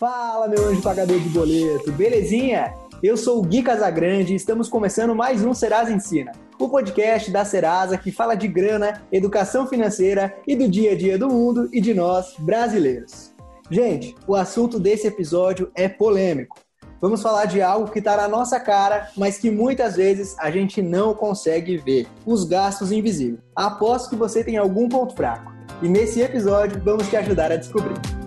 Fala, meu anjo pagador de boleto, belezinha? Eu sou o Gui Casagrande e estamos começando mais um Serasa Ensina, o podcast da Serasa que fala de grana, educação financeira e do dia a dia do mundo e de nós, brasileiros. Gente, o assunto desse episódio é polêmico. Vamos falar de algo que está na nossa cara, mas que muitas vezes a gente não consegue ver: os gastos invisíveis. Aposto que você tem algum ponto fraco. E nesse episódio vamos te ajudar a descobrir.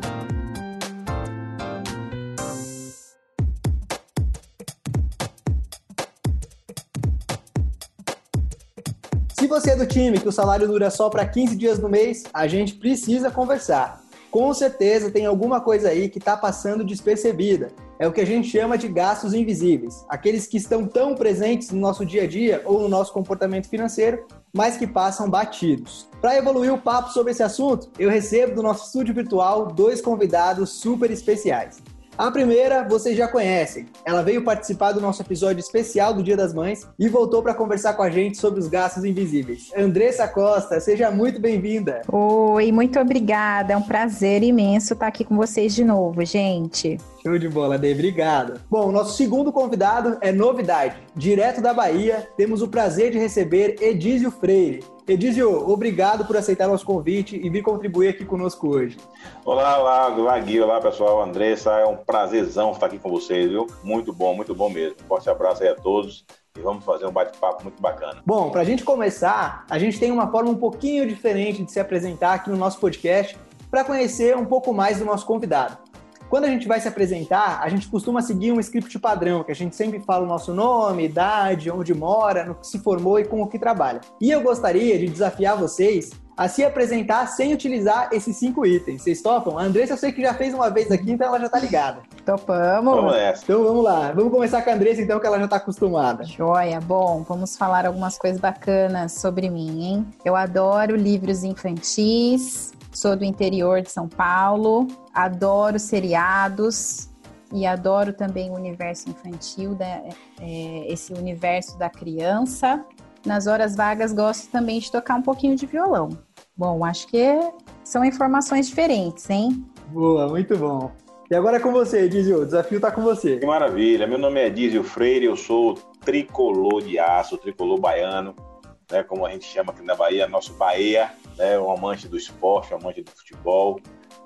Você é do time que o salário dura só para 15 dias no mês, a gente precisa conversar. Com certeza tem alguma coisa aí que está passando despercebida. É o que a gente chama de gastos invisíveis, aqueles que estão tão presentes no nosso dia a dia ou no nosso comportamento financeiro, mas que passam batidos. Para evoluir o papo sobre esse assunto, eu recebo do nosso estúdio virtual dois convidados super especiais. A primeira vocês já conhecem. Ela veio participar do nosso episódio especial do Dia das Mães e voltou para conversar com a gente sobre os gastos invisíveis. Andressa Costa, seja muito bem-vinda. Oi, muito obrigada. É um prazer imenso estar aqui com vocês de novo, gente. Show de bola, Dê. Obrigado. Bom, nosso segundo convidado é novidade. Direto da Bahia, temos o prazer de receber Edísio Freire. Edísio, obrigado por aceitar nosso convite e vir contribuir aqui conosco hoje. Olá, olá, olá Gui, olá pessoal, Andressa, é um prazerzão estar aqui com vocês, viu? Muito bom, muito bom mesmo. forte abraço aí a todos e vamos fazer um bate-papo muito bacana. Bom, para a gente começar, a gente tem uma forma um pouquinho diferente de se apresentar aqui no nosso podcast para conhecer um pouco mais do nosso convidado. Quando a gente vai se apresentar, a gente costuma seguir um script padrão, que a gente sempre fala o nosso nome, idade, onde mora, no que se formou e com o que trabalha. E eu gostaria de desafiar vocês a se apresentar sem utilizar esses cinco itens. Vocês topam? A Andressa eu sei que já fez uma vez aqui, então ela já tá ligada. Topamos. Vamos nessa. Então vamos lá. Vamos começar com a Andressa, então, que ela já tá acostumada. Joia. Bom, vamos falar algumas coisas bacanas sobre mim, hein? Eu adoro livros infantis, Sou do interior de São Paulo, adoro seriados e adoro também o universo infantil, né? é, esse universo da criança. Nas horas vagas gosto também de tocar um pouquinho de violão. Bom, acho que são informações diferentes, hein? Boa, muito bom. E agora é com você, Dizio, o desafio está com você. Que maravilha, meu nome é Dizio Freire, eu sou tricolor de aço, tricolor baiano, né, como a gente chama aqui na Bahia, nosso Bahia, né, um amante do esporte, um amante do futebol.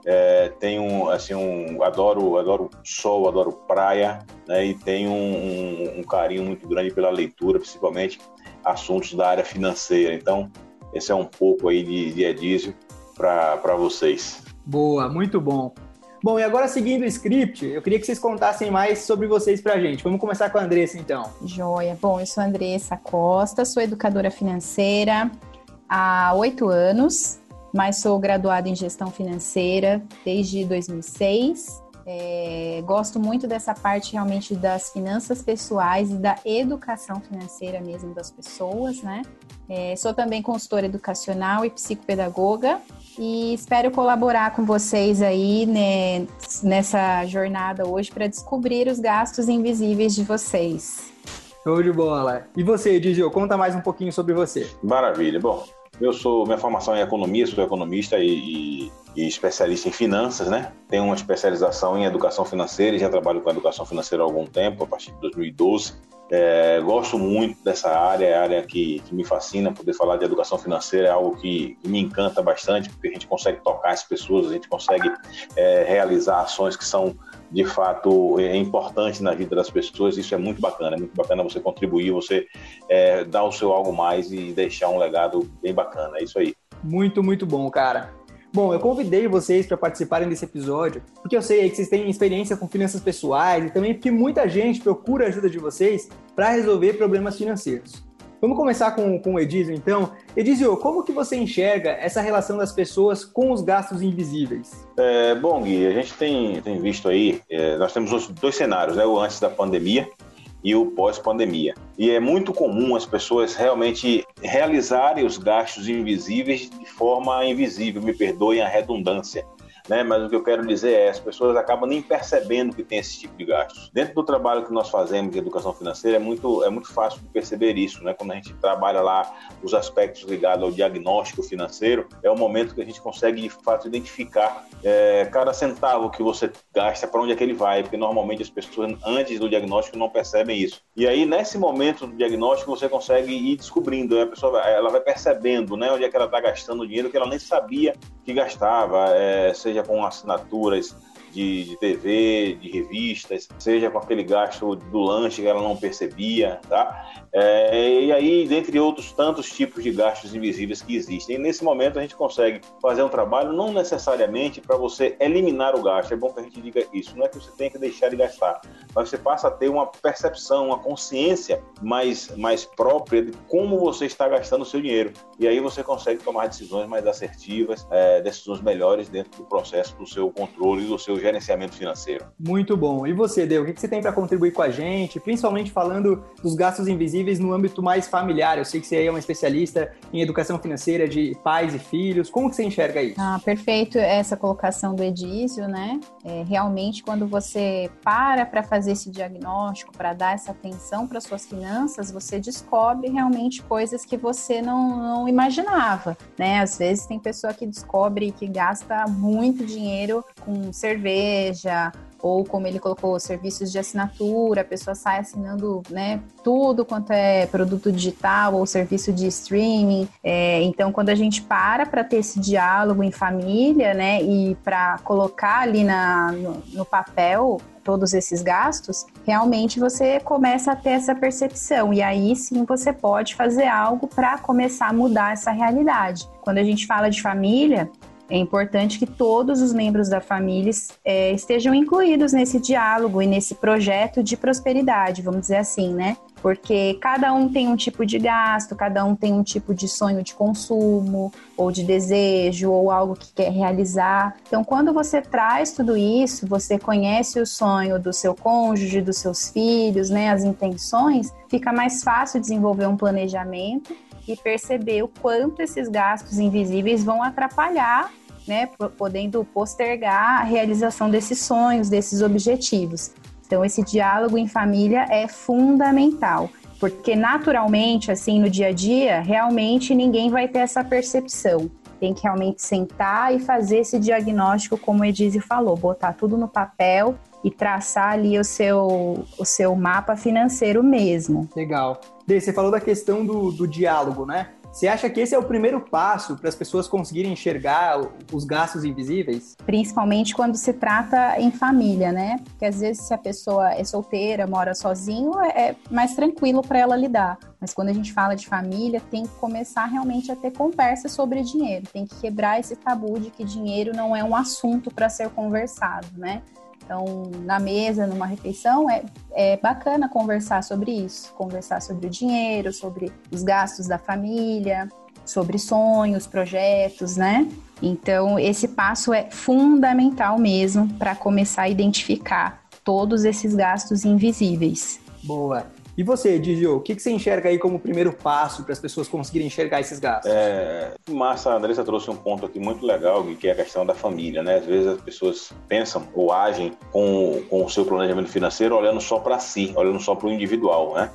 É, tenho, assim, um, adoro, adoro sol, adoro praia, né, e tenho um, um, um carinho muito grande pela leitura, principalmente assuntos da área financeira. Então, esse é um pouco aí de, de Edísio para vocês. Boa, muito bom. Bom, e agora seguindo o script, eu queria que vocês contassem mais sobre vocês pra gente. Vamos começar com a Andressa, então. Joia. Bom, eu sou a Andressa Costa, sou educadora financeira há oito anos, mas sou graduada em gestão financeira desde 2006. É, gosto muito dessa parte realmente das finanças pessoais e da educação financeira mesmo das pessoas, né? É, sou também consultora educacional e psicopedagoga e espero colaborar com vocês aí né, nessa jornada hoje para descobrir os gastos invisíveis de vocês. Show de bola. E você, Edizio, conta mais um pouquinho sobre você. Maravilha. Bom, eu sou, minha formação é economia, sou economista e, e, e, especialista em finanças, né? Tenho uma especialização em educação financeira e já trabalho com educação financeira há algum tempo, a partir de 2012. É, gosto muito dessa área, é área que, que, me fascina. Poder falar de educação financeira é algo que, que, me encanta bastante, porque a gente consegue tocar as pessoas, a gente consegue é, realizar ações que são de fato é importante na vida das pessoas. Isso é muito bacana, é muito bacana você contribuir, você é, dar o seu algo mais e deixar um legado bem bacana. É isso aí. Muito, muito bom, cara. Bom, eu convidei vocês para participarem desse episódio, porque eu sei que vocês têm experiência com finanças pessoais e também porque muita gente procura a ajuda de vocês para resolver problemas financeiros. Vamos começar com, com o Edizio, então. Edizio, como que você enxerga essa relação das pessoas com os gastos invisíveis? É, bom, Gui, a gente tem, tem visto aí, é, nós temos dois, cenários, né? O antes da pandemia e o pós-pandemia. E é muito comum as pessoas realmente realizarem os gastos invisíveis de forma invisível, me perdoem a redundância. Né? Mas o que eu quero dizer é, as pessoas acabam nem percebendo que tem esse tipo de gastos. Dentro do trabalho que nós fazemos de educação financeira, é muito, é muito fácil perceber isso, né? Quando a gente trabalha lá os aspectos ligados ao diagnóstico financeiro, é o momento que a gente consegue, de fato, identificar é, cada centavo que você gasta, para onde é que ele vai, porque normalmente as pessoas, antes do diagnóstico, não percebem isso. E aí, nesse momento do diagnóstico, você consegue ir descobrindo, né? a pessoa ela vai percebendo né, onde é que ela está gastando dinheiro que ela nem sabia que gastava, é, seja com assinaturas de, de, TV, de revistas, seja com aquele gasto do lanche que ela não percebia, tá? É, e aí, dentre outros tantos tipos de gastos invisíveis que existem. E nesse momento a gente consegue fazer um trabalho não necessariamente para você eliminar o gasto, é bom que a gente diga isso, não é que você tenha que deixar de gastar, mas você passa a ter uma percepção, uma consciência mais, mais própria de como você está gastando o seu dinheiro. E aí você consegue tomar decisões mais assertivas, é, decisões melhores dentro do processo do seu controle e do seu gerenciamento financeiro. Muito bom. E você, Deu, o que você tem para contribuir com a gente, principalmente falando dos gastos invisíveis no âmbito mais familiar? Eu sei que você é uma especialista em educação financeira de pais e filhos. Como que você enxerga isso? Ah, perfeito essa colocação do Edísio, né? É, realmente, quando você para para fazer esse diagnóstico, para dar essa atenção para suas finanças, você descobre realmente coisas que você não, não imaginava, né? Às vezes tem pessoa que descobre que gasta muito dinheiro com cerveja, ou como ele colocou, serviços de assinatura, a pessoa sai assinando né, tudo quanto é produto digital ou serviço de streaming. É, então, quando a gente para para ter esse diálogo em família, né, e para colocar ali na, no, no papel todos esses gastos, realmente você começa a ter essa percepção. E aí sim você pode fazer algo para começar a mudar essa realidade. Quando a gente fala de família, é importante que todos os membros da família é, estejam incluídos nesse diálogo e nesse projeto de prosperidade, vamos dizer assim, né? Porque cada um tem um tipo de gasto, cada um tem um tipo de sonho de consumo, ou de desejo, ou algo que quer realizar. Então, quando você traz tudo isso, você conhece o sonho do seu cônjuge, dos seus filhos, né, as intenções, fica mais fácil desenvolver um planejamento e perceber o quanto esses gastos invisíveis vão atrapalhar, né, podendo postergar a realização desses sonhos, desses objetivos. Então, esse diálogo em família é fundamental, porque naturalmente, assim, no dia a dia, realmente ninguém vai ter essa percepção. Tem que realmente sentar e fazer esse diagnóstico, como o falou, botar tudo no papel e traçar ali o seu, o seu mapa financeiro mesmo. Legal. Dê, você falou da questão do, do diálogo, né? Você acha que esse é o primeiro passo para as pessoas conseguirem enxergar os gastos invisíveis? Principalmente quando se trata em família, né? Porque às vezes se a pessoa é solteira, mora sozinho, é mais tranquilo para ela lidar. Mas quando a gente fala de família, tem que começar realmente a ter conversa sobre dinheiro. Tem que quebrar esse tabu de que dinheiro não é um assunto para ser conversado, né? Então, na mesa, numa refeição, é, é bacana conversar sobre isso, conversar sobre o dinheiro, sobre os gastos da família, sobre sonhos, projetos, né? Então, esse passo é fundamental mesmo para começar a identificar todos esses gastos invisíveis. Boa. E você, Dizio, o que, que você enxerga aí como primeiro passo para as pessoas conseguirem enxergar esses gastos? É, massa, a Andressa trouxe um ponto aqui muito legal, que é a questão da família, né? Às vezes as pessoas pensam ou agem com, com o seu planejamento financeiro olhando só para si, olhando só para o individual, né?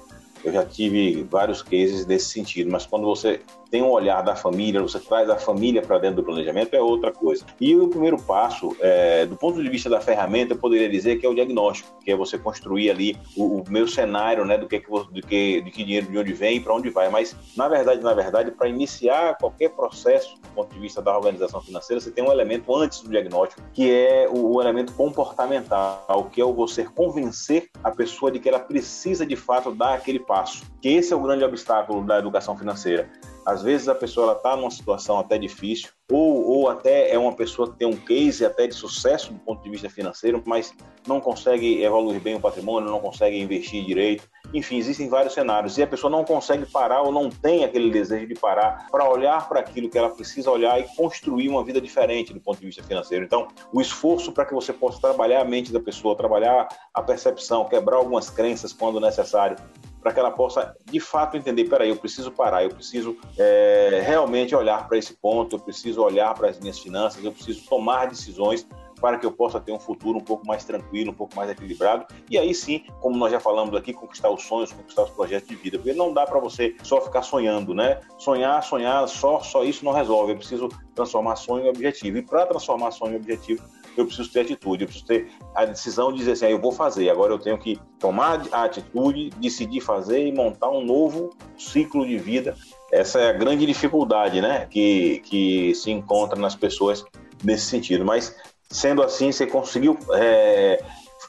Eu já tive vários cases nesse sentido, mas quando você tem um olhar da família, você traz a família para dentro do planejamento, é outra coisa. E o primeiro passo, é, do ponto de vista da ferramenta, eu poderia dizer que é o diagnóstico, que é você construir ali o, o meu cenário, né, do que, do que, de que dinheiro de onde vem e para onde vai. Mas, na verdade, na verdade, para iniciar qualquer processo, do ponto de vista da organização financeira, você tem um elemento antes do diagnóstico, que é o, o elemento comportamental, que é o você convencer a pessoa de que ela precisa, de fato, dar aquele passo. Que esse é o grande obstáculo da educação financeira às vezes a pessoa está numa situação até difícil, ou, ou até é uma pessoa que tem um case até de sucesso do ponto de vista financeiro, mas não consegue evoluir bem o patrimônio, não consegue investir direito. Enfim, existem vários cenários. E a pessoa não consegue parar ou não tem aquele desejo de parar para olhar para aquilo que ela precisa olhar e construir uma vida diferente do ponto de vista financeiro. Então, o esforço para que você possa trabalhar a mente da pessoa, trabalhar a percepção, quebrar algumas crenças quando necessário, para que ela possa de fato entender: peraí, eu preciso parar, eu preciso é, realmente olhar para esse ponto, eu preciso olhar para as minhas finanças, eu preciso tomar decisões para que eu possa ter um futuro um pouco mais tranquilo, um pouco mais equilibrado. E aí sim, como nós já falamos aqui, conquistar os sonhos, conquistar os projetos de vida. Porque não dá para você só ficar sonhando, né? Sonhar, sonhar, só, só isso não resolve. Eu preciso transformar sonho em objetivo. E para transformar sonho em objetivo, eu preciso ter atitude, eu preciso ter a decisão de dizer assim, ah, eu vou fazer, agora eu tenho que tomar a atitude, decidir fazer e montar um novo ciclo de vida. Essa é a grande dificuldade, né, que, que se encontra nas pessoas nesse sentido. Mas Sendo assim, você conseguiu é,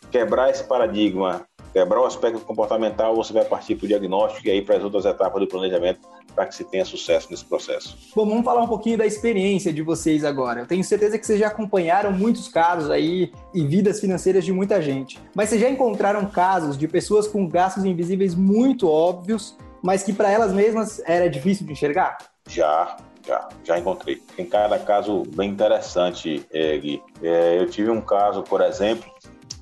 quebrar esse paradigma, quebrar o aspecto comportamental, você vai partir para o diagnóstico e aí para as outras etapas do planejamento para que se tenha sucesso nesse processo. Bom, vamos falar um pouquinho da experiência de vocês agora. Eu tenho certeza que vocês já acompanharam muitos casos aí e vidas financeiras de muita gente. Mas vocês já encontraram casos de pessoas com gastos invisíveis muito óbvios, mas que para elas mesmas era difícil de enxergar? Já, já, já encontrei. Tem cada caso bem interessante, é, Gui. É, eu tive um caso, por exemplo,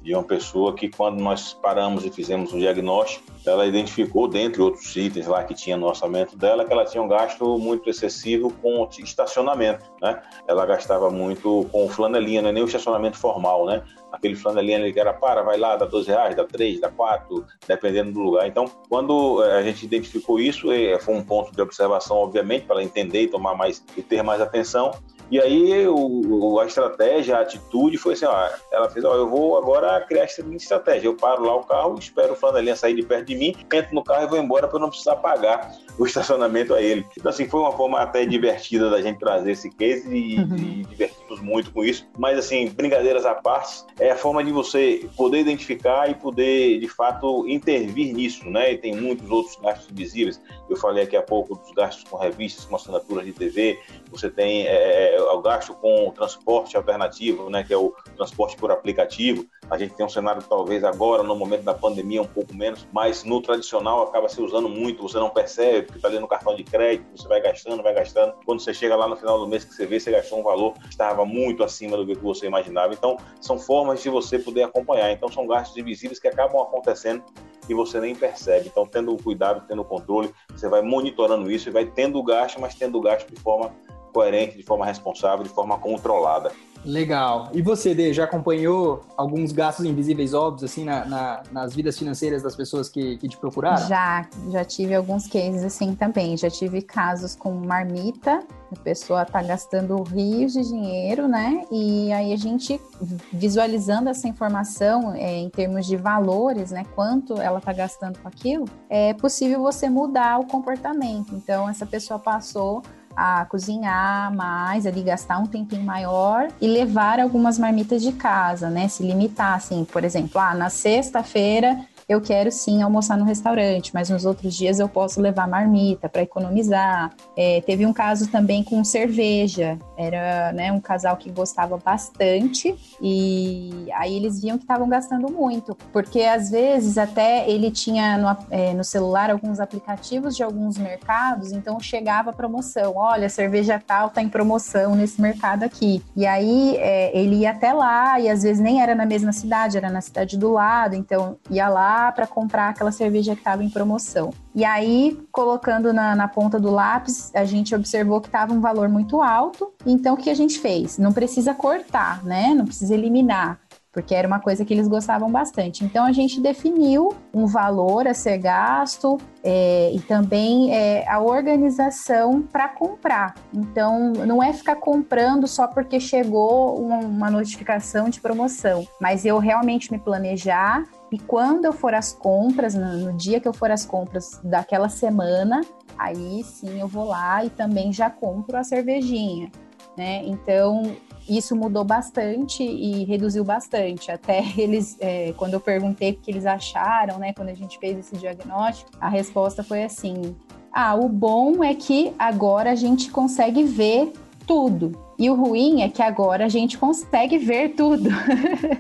de uma pessoa que quando nós paramos e fizemos o diagnóstico, ela identificou, dentre outros itens lá que tinha no orçamento dela, que ela tinha um gasto muito excessivo com estacionamento, né? Ela gastava muito com flanelinha, não é nem o estacionamento formal, né? Aquele flanelinha ali que era para, vai lá, dá 12 reais, dá 3, dá 4, dependendo do lugar. Então, quando eh, a gente identificou isso, eh, foi um ponto de observação, obviamente, para ela entender e tomar mais e ter mais atenção. E aí o, a estratégia, a atitude foi assim, ó, ela fez, ó, eu vou agora criar essa estratégia. Eu paro lá o carro, espero o flanelinha sair de perto de mim, entro no carro e vou embora para não precisar pagar o estacionamento a ele. Então assim, foi uma forma até divertida da gente trazer esse case e, uhum. e muito com isso. Mas assim, brincadeiras à parte, é a forma de você poder identificar e poder, de fato, intervir nisso, né? E tem muitos outros gastos invisíveis. Eu falei aqui há pouco dos gastos com revistas, com assinaturas de TV. Você tem é, é, o gasto com transporte alternativo, né? Que é o transporte por aplicativo. A gente tem um cenário talvez agora, no momento da pandemia, um pouco menos, mas no tradicional acaba se usando muito, você não percebe, porque está ali no cartão de crédito, você vai gastando, vai gastando. Quando você chega lá no final do mês que você vê, você gastou um valor que estava muito acima do que você imaginava. Então, são formas de você poder acompanhar. Então, são gastos invisíveis que acabam acontecendo e você nem percebe. Então, tendo cuidado, tendo controle, você vai monitorando isso e vai tendo gasto, mas tendo gasto de forma coerente, de forma responsável, de forma controlada. Legal. E você, Dê, já acompanhou alguns gastos invisíveis óbvios, assim, na, na, nas vidas financeiras das pessoas que, que te procuraram? Já, já tive alguns cases assim também. Já tive casos com marmita, a pessoa tá gastando rios de dinheiro, né? E aí a gente, visualizando essa informação é, em termos de valores, né? Quanto ela tá gastando com aquilo, é possível você mudar o comportamento. Então, essa pessoa passou a cozinhar mais, ali gastar um tempinho maior e levar algumas marmitas de casa, né? Se limitar, assim, por exemplo, ah, na sexta-feira eu quero sim almoçar no restaurante, mas nos outros dias eu posso levar marmita para economizar. É, teve um caso também com cerveja, era né, um casal que gostava bastante e aí eles viam que estavam gastando muito, porque às vezes até ele tinha no, é, no celular alguns aplicativos de alguns mercados, então chegava promoção, olha, cerveja tal tá em promoção nesse mercado aqui. E aí é, ele ia até lá e às vezes nem era na mesma cidade, era na cidade do lado, então ia para comprar aquela cerveja que estava em promoção. E aí, colocando na, na, ponta do lápis, a gente observou que estava um valor muito alto. Então, o que a gente fez? Não precisa cortar, né? Não precisa eliminar porque era uma coisa que eles gostavam bastante. Então a gente definiu um valor a ser gasto é, e também é, a organização para comprar. Então não é ficar comprando só porque chegou uma notificação de promoção, mas eu realmente me planejar e quando eu for às compras, no, no dia que eu for às compras daquela semana, aí sim eu vou lá e também já compro a cervejinha. Né? Então, isso mudou bastante e reduziu bastante. Até eles, é, quando eu perguntei o que eles acharam, né, quando a gente fez esse diagnóstico, a resposta foi assim: ah, o bom é que agora a gente consegue ver tudo. E o ruim é que agora a gente consegue ver tudo.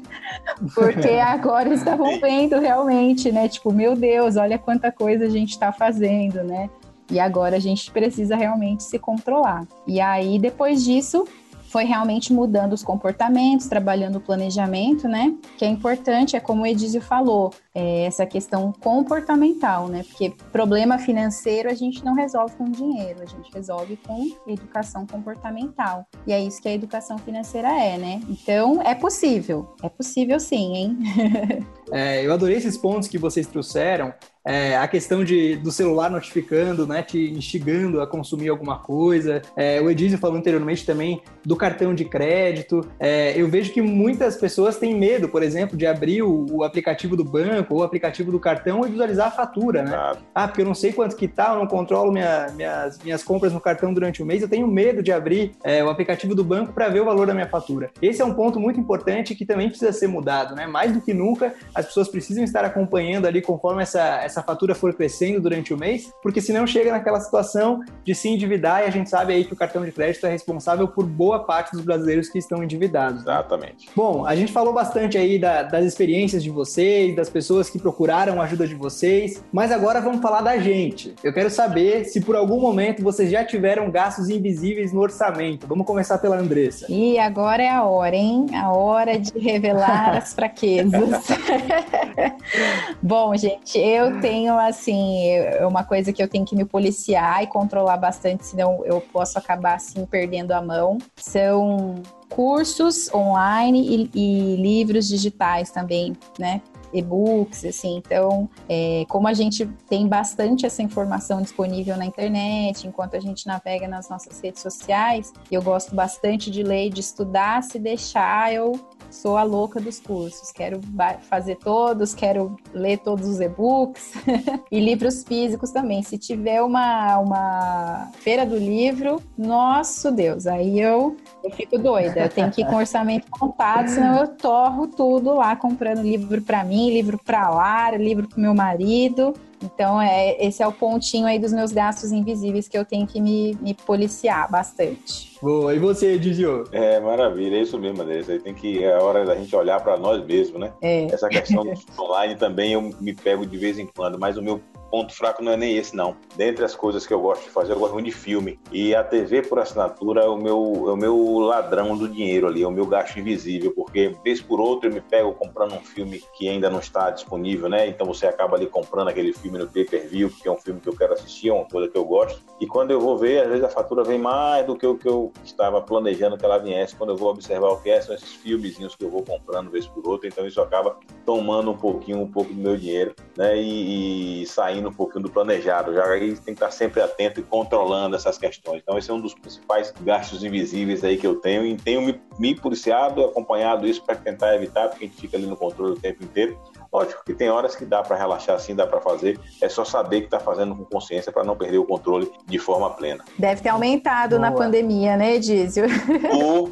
Porque agora estavam vendo realmente, né? Tipo, meu Deus, olha quanta coisa a gente está fazendo, né? E agora a gente precisa realmente se controlar. E aí, depois disso, foi realmente mudando os comportamentos, trabalhando o planejamento, né? Que é importante, é como o falou, é essa questão comportamental, né? Porque problema financeiro a gente não resolve com dinheiro, a gente resolve com educação comportamental. E é isso que a educação financeira é, né? Então, é possível. É possível sim, hein? é, eu adorei esses pontos que vocês trouxeram é, a questão de, do celular notificando, né, te instigando a consumir alguma coisa. É, o Edizio falou anteriormente também do cartão de crédito. É, eu vejo que muitas pessoas têm medo, por exemplo, de abrir o, o, aplicativo do banco ou o aplicativo do cartão e visualizar a fatura, né? Claro. Ah, porque eu não sei quanto que tá, eu não controlo minha, minhas, minhas compras no cartão durante o mês, eu tenho medo de abrir é, o aplicativo do banco para ver o valor da minha fatura. Esse é um ponto muito importante que também precisa ser mudado, né? Mais do que nunca, as pessoas precisam estar acompanhando ali conforme essa essa fatura for crescendo durante o mês, porque senão chega naquela situação de se endividar e a gente sabe aí que o cartão de crédito é responsável por boa parte dos brasileiros que estão endividados. Né? Exatamente. Bom, a gente falou bastante aí da, das experiências de vocês, das pessoas que procuraram a ajuda de vocês, mas agora vamos falar da gente. Eu quero saber se por algum momento vocês já tiveram gastos invisíveis no orçamento. Vamos começar pela Andressa. E agora é a hora, hein? A hora de revelar as fraquezas. Bom, gente, eu tenho, assim, é uma coisa que eu tenho que me policiar e controlar bastante, senão eu posso acabar, assim, perdendo a mão. São cursos online e, e livros digitais também, né? E-books, assim. Então, é, como a gente tem bastante essa informação disponível na internet, enquanto a gente navega nas nossas redes sociais, eu gosto bastante de ler, de estudar. Se deixar, eu sou a louca dos cursos. Quero fazer todos, quero ler todos os e-books e livros físicos também. Se tiver uma, uma feira do livro, nosso Deus, aí eu, eu fico doida. Eu tenho que ir com orçamento montado, senão eu torro tudo lá comprando livro para mim, livro para Lara, livro para meu marido. Então, é, esse é o pontinho aí dos meus gastos invisíveis que eu tenho que me, me policiar bastante. Boa, e você, Dizio? É, maravilha, é isso mesmo, Andressa. Aí tem que, é a hora da gente olhar para nós mesmos, né? É. Essa questão do online também eu me pego de vez em quando, mas o meu ponto fraco não é nem esse, não. Dentre as coisas que eu gosto de fazer, eu gosto muito de filme. E a TV por assinatura é o meu, é o meu ladrão do dinheiro ali, é o meu gasto invisível, porque vez por outra eu me pego comprando um filme que ainda não está disponível, né? Então você acaba ali comprando aquele filme no pay-per-view, porque é um filme que eu quero assistir, é uma coisa que eu gosto. E quando eu vou ver, às vezes a fatura vem mais do que o que eu estava planejando que ela viesse. Quando eu vou observar o que é, são esses filmezinhos que eu vou comprando vez por outra. Então isso acaba tomando um pouquinho, um pouco do meu dinheiro, né? E, e saindo saindo um pouquinho do planejado. Já aí tem que estar sempre atento e controlando essas questões. Então, esse é um dos principais gastos invisíveis aí que eu tenho e tenho me, me policiado, acompanhado isso para tentar evitar, porque a gente fica ali no controle o tempo inteiro. Lógico que tem horas que dá para relaxar assim, dá para fazer. É só saber que está fazendo com consciência para não perder o controle de forma plena. Deve ter aumentado Boa. na pandemia, né, Dízio? Ou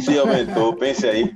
se aumentou, pense aí.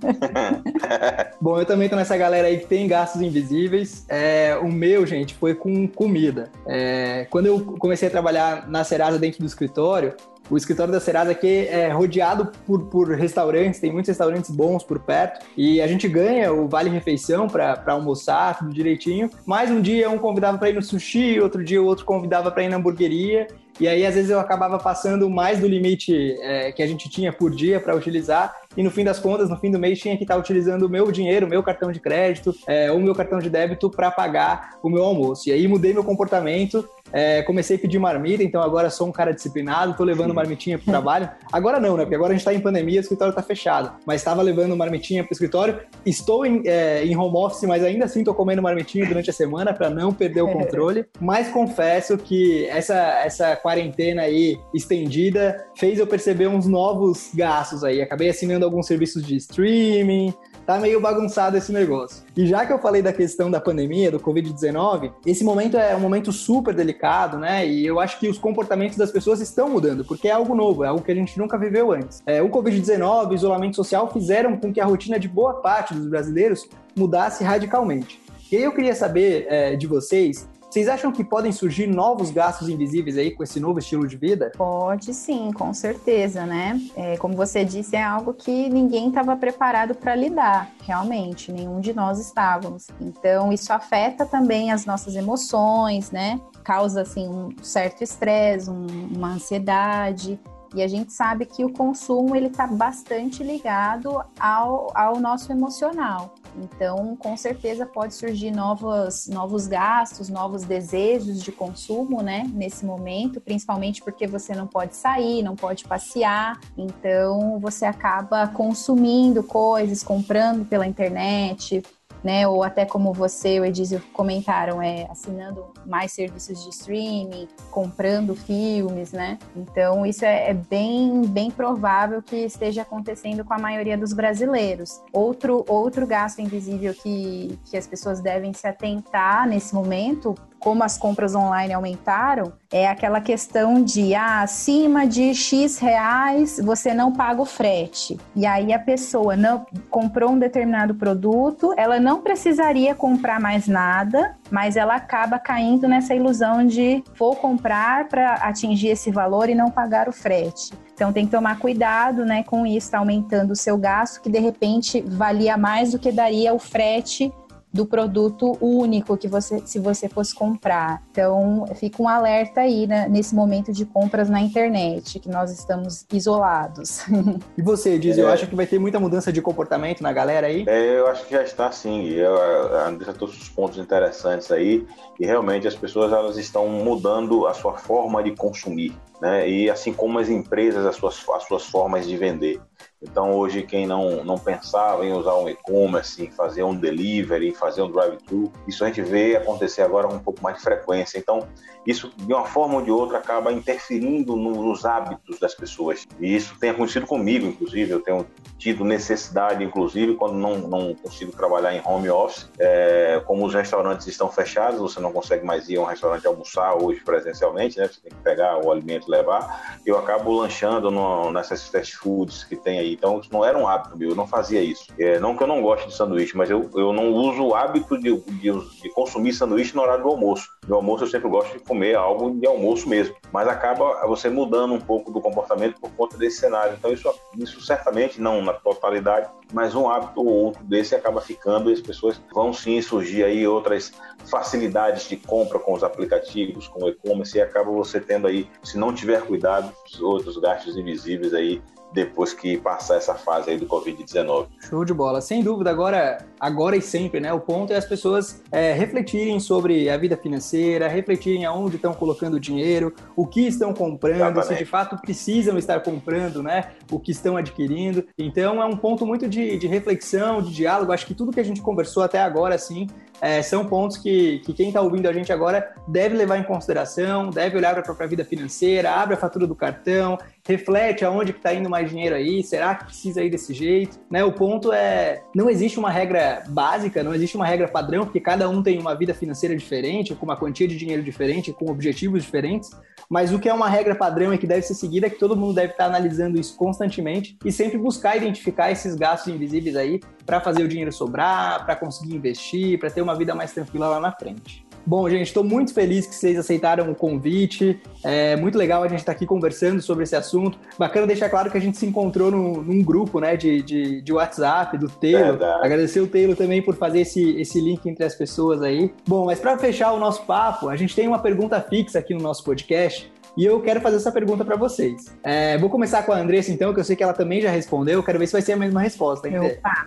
Bom, eu também tô nessa galera aí que tem gastos invisíveis. É, o meu, gente, foi com comida. É, quando eu comecei a trabalhar na Serasa dentro do escritório, o escritório da Serasa aqui é rodeado por, por restaurantes, tem muitos restaurantes bons por perto, e a gente ganha o vale refeição para almoçar, tudo direitinho. Mas um dia um convidava para ir no sushi, outro dia o outro convidava para ir na hamburgueria, e aí, às vezes, eu acabava passando mais do limite é, que a gente tinha por dia para utilizar. E no fim das contas, no fim do mês, tinha que estar tá utilizando o meu dinheiro, o meu cartão de crédito é, ou o meu cartão de débito para pagar o meu almoço. E aí mudei meu comportamento é, comecei a pedir marmita, então agora sou um cara disciplinado, tô levando marmitinha pro trabalho. Agora não, né? Porque agora a gente tá em pandemia, o escritório tá fechado. Mas estava levando marmitinha pro escritório. Estou em, é, em home office, mas ainda assim tô comendo marmitinha durante a semana para não perder o controle. Mas confesso que essa, essa quarentena aí estendida fez eu perceber uns novos gastos aí. Acabei assinando alguns serviços de streaming, tá meio bagunçado esse negócio. E já que eu falei da questão da pandemia, do Covid-19, esse momento é um momento super delicado, né? E eu acho que os comportamentos das pessoas estão mudando, porque é algo novo, é algo que a gente nunca viveu antes. É, o Covid-19, o isolamento social fizeram com que a rotina de boa parte dos brasileiros mudasse radicalmente. E aí eu queria saber é, de vocês vocês acham que podem surgir novos gastos invisíveis aí com esse novo estilo de vida? Pode sim, com certeza, né? É, como você disse, é algo que ninguém estava preparado para lidar, realmente, nenhum de nós estávamos. Então, isso afeta também as nossas emoções, né? Causa, assim, um certo estresse, um, uma ansiedade. E a gente sabe que o consumo ele está bastante ligado ao, ao nosso emocional. Então, com certeza pode surgir novos, novos gastos, novos desejos de consumo, né? Nesse momento, principalmente porque você não pode sair, não pode passear. Então, você acaba consumindo coisas, comprando pela internet, né? Ou até como você e o Edizio comentaram, é assinando mais serviços de streaming, comprando filmes, né? Então isso é, é, bem, bem provável que esteja acontecendo com a maioria dos brasileiros. Outro, outro gasto invisível que, que as pessoas devem se atentar nesse momento como as compras online aumentaram, é aquela questão de ah, acima de X reais você não paga o frete. E aí a pessoa não comprou um determinado produto, ela não precisaria comprar mais nada, mas ela acaba caindo nessa ilusão de vou comprar para atingir esse valor e não pagar o frete. Então tem que tomar cuidado, né, com isso, tá aumentando o seu gasto que de repente valia mais do que daria o frete do produto único que você, se você fosse comprar. Então, fica um alerta aí né, nesse momento de compras na internet, que nós estamos isolados. E você, Diz, é... eu acho que vai ter muita mudança de comportamento na galera aí? É, eu acho que já está sim. Eu, a Andressa trouxe os pontos interessantes aí e realmente as pessoas elas estão mudando a sua forma de consumir, né? E assim como as empresas as suas, as suas formas de vender. Então, hoje, quem não, não pensava em usar um e-commerce, em fazer um delivery, em fazer um drive-thru, isso a gente vê acontecer agora com um pouco mais de frequência. Então, isso, de uma forma ou de outra, acaba interferindo nos hábitos das pessoas. E isso tem acontecido comigo, inclusive. Eu tenho tido necessidade, inclusive, quando não, não consigo trabalhar em home office, é, como os restaurantes estão fechados, você não consegue mais ir a um restaurante almoçar hoje presencialmente, né? Você tem que pegar o alimento e levar. Eu acabo lanchando no, nessas fast foods que tem aí então, isso não era um hábito meu, eu não fazia isso. É, não que eu não goste de sanduíche, mas eu, eu não uso o hábito de, de, de consumir sanduíche no horário do almoço. No almoço eu sempre gosto de comer algo de almoço mesmo. Mas acaba você mudando um pouco do comportamento por conta desse cenário. Então, isso, isso certamente, não na totalidade, mas um hábito ou outro desse acaba ficando e as pessoas vão sim surgir aí outras facilidades de compra com os aplicativos, com o e-commerce e acaba você tendo aí, se não tiver cuidado, outros gastos invisíveis aí depois que passar essa fase aí do Covid-19. Show de bola. Sem dúvida, agora, agora e sempre, né? O ponto é as pessoas é, refletirem sobre a vida financeira, refletirem aonde estão colocando o dinheiro, o que estão comprando, Exatamente. se de fato precisam estar comprando, né? O que estão adquirindo. Então, é um ponto muito de, de reflexão, de diálogo. Acho que tudo que a gente conversou até agora, assim, é, são pontos que, que quem está ouvindo a gente agora deve levar em consideração, deve olhar para a própria vida financeira, abre a fatura do cartão, reflete aonde está indo mais dinheiro aí, será que precisa ir desse jeito? Né? O ponto é, não existe uma regra básica, não existe uma regra padrão, porque cada um tem uma vida financeira diferente, com uma quantia de dinheiro diferente, com objetivos diferentes, mas o que é uma regra padrão e que deve ser seguida é que todo mundo deve estar analisando isso constantemente e sempre buscar identificar esses gastos invisíveis aí para fazer o dinheiro sobrar, para conseguir investir, para ter uma vida mais tranquila lá na frente. Bom, gente, estou muito feliz que vocês aceitaram o convite. É muito legal a gente estar tá aqui conversando sobre esse assunto. Bacana deixar claro que a gente se encontrou no, num grupo né, de, de, de WhatsApp do Taylor. Agradecer o Taylor também por fazer esse, esse link entre as pessoas aí. Bom, mas para fechar o nosso papo, a gente tem uma pergunta fixa aqui no nosso podcast e eu quero fazer essa pergunta para vocês. É, vou começar com a Andressa, então, que eu sei que ela também já respondeu. Quero ver se vai ser a mesma resposta.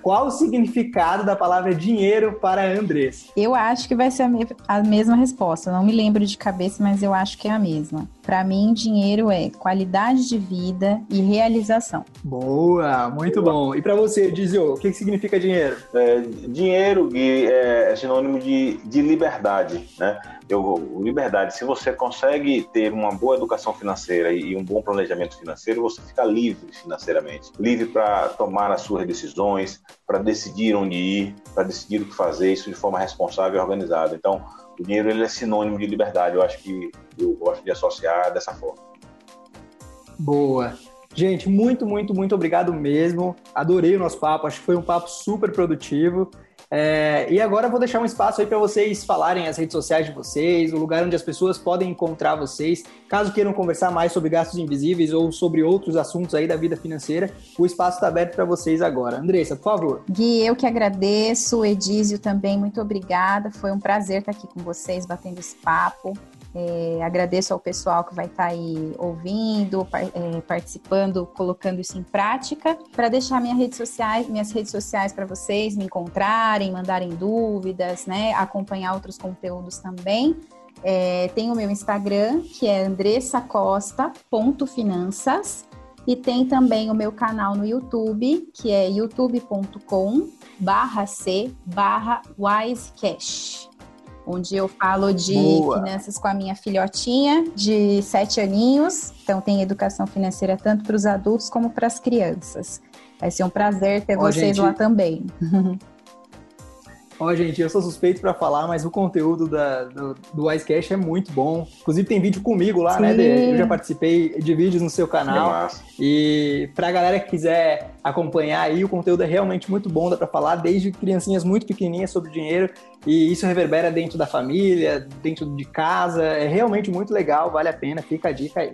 Qual o significado da palavra dinheiro para a Andressa? Eu acho que vai ser a, me a mesma resposta. não me lembro de cabeça, mas eu acho que é a mesma. Para mim, dinheiro é qualidade de vida e realização. Boa, muito Boa. bom. E para você, Dizio, o que, que significa dinheiro? É, dinheiro, Gui, é sinônimo de, de liberdade, né? eu, liberdade, se você consegue ter uma boa educação financeira e um bom planejamento financeiro, você fica livre financeiramente, livre para tomar as suas decisões, para decidir onde ir, para decidir o que fazer, isso de forma responsável e organizada. Então, dinheiro ele é sinônimo de liberdade. Eu acho que eu gosto de associar dessa forma. Boa. Gente, muito, muito, muito obrigado mesmo. Adorei o nosso papo. Acho que foi um papo super produtivo. É, e agora vou deixar um espaço aí para vocês falarem as redes sociais de vocês, o lugar onde as pessoas podem encontrar vocês. Caso queiram conversar mais sobre gastos invisíveis ou sobre outros assuntos aí da vida financeira, o espaço está aberto para vocês agora. Andressa, por favor. Gui, eu que agradeço, Edísio também, muito obrigada. Foi um prazer estar aqui com vocês, batendo esse papo. É, agradeço ao pessoal que vai estar tá aí ouvindo, par, é, participando, colocando isso em prática, para deixar minhas redes sociais, minhas redes sociais para vocês me encontrarem, mandarem dúvidas, né? Acompanhar outros conteúdos também. É, tem o meu Instagram, que é andressacosta.finanças, e tem também o meu canal no YouTube, que é youtube.com barra C barra Wisecash onde eu falo de Boa. finanças com a minha filhotinha de sete aninhos. Então tem educação financeira tanto para os adultos como para as crianças. Vai ser um prazer ter Ó, vocês gente... lá também. Ó, gente, eu sou suspeito para falar, mas o conteúdo da, do, do Icecast é muito bom. Inclusive tem vídeo comigo lá, né, Sim. né, Dê? Eu já participei de vídeos no seu canal. E pra galera que quiser acompanhar aí, o conteúdo é realmente muito bom, dá para falar desde criancinhas muito pequenininhas sobre dinheiro e isso reverbera dentro da família, dentro de casa. É realmente muito legal, vale a pena, fica a dica aí.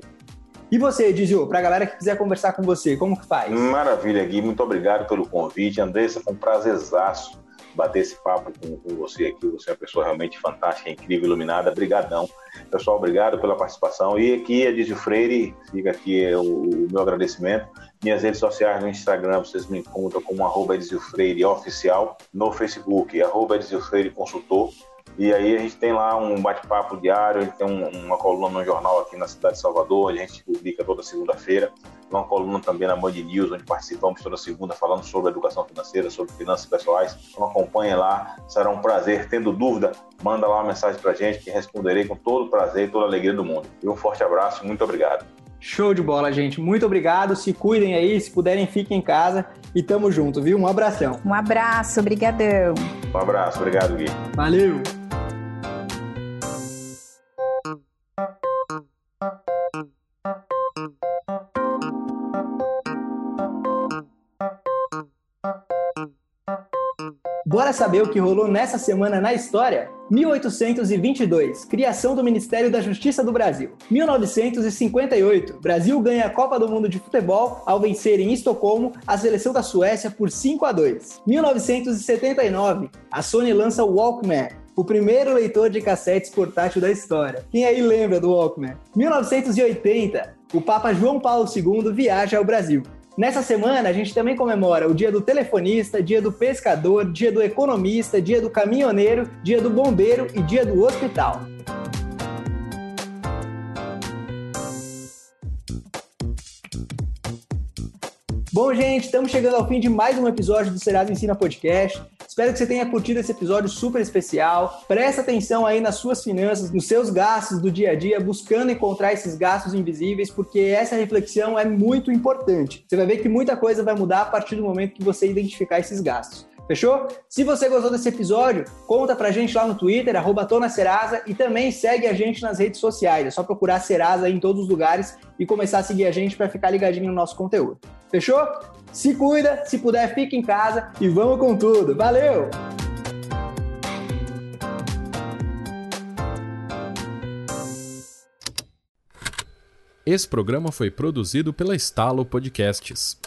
E você, Dizio, para a galera que quiser conversar com você, como que faz? Maravilha, Gui. Muito obrigado pelo convite. Andressa, foi um prazerzaço bater esse papo com, com, você aqui. Você é uma pessoa realmente fantástica, incrível, iluminada. Obrigadão. Pessoal, obrigado pela participação. E aqui Dizio Freire, fica aqui o, o, meu agradecimento. Minhas redes sociais no Instagram, vocês me encontram como arroba Freire Oficial. No Facebook, arroba Freire Consultor. E aí a gente tem lá um bate-papo diário, a gente tem um, uma coluna no jornal aqui na cidade de Salvador, a gente publica toda segunda-feira, uma coluna também na Band News, onde participamos toda segunda falando sobre educação financeira, sobre finanças pessoais. Então acompanhe lá, será um prazer. Tendo dúvida, manda lá uma mensagem pra gente que responderei com todo o prazer e toda a alegria do mundo. E um forte abraço, muito obrigado. Show de bola, gente. Muito obrigado. Se cuidem aí, se puderem, fiquem em casa e tamo junto, viu? Um abração. Um abraço, brigadão. Um abraço, obrigado, Gui. Valeu. Bora saber o que rolou nessa semana na história? 1822, criação do Ministério da Justiça do Brasil. 1958, Brasil ganha a Copa do Mundo de Futebol ao vencer em Estocolmo a seleção da Suécia por 5 a 2. 1979, a Sony lança o Walkman, o primeiro leitor de cassetes portátil da história. Quem aí lembra do Walkman? 1980, o Papa João Paulo II viaja ao Brasil. Nessa semana, a gente também comemora o dia do telefonista, dia do pescador, dia do economista, dia do caminhoneiro, dia do bombeiro e dia do hospital. Bom, gente, estamos chegando ao fim de mais um episódio do Serasa Ensina Podcast. Espero que você tenha curtido esse episódio super especial. Presta atenção aí nas suas finanças, nos seus gastos do dia a dia, buscando encontrar esses gastos invisíveis, porque essa reflexão é muito importante. Você vai ver que muita coisa vai mudar a partir do momento que você identificar esses gastos. Fechou? Se você gostou desse episódio, conta pra gente lá no Twitter, arroba Serasa, e também segue a gente nas redes sociais. É só procurar Serasa em todos os lugares e começar a seguir a gente para ficar ligadinho no nosso conteúdo. Fechou? Se cuida, se puder, fica em casa e vamos com tudo. Valeu! Esse programa foi produzido pela Estalo Podcasts.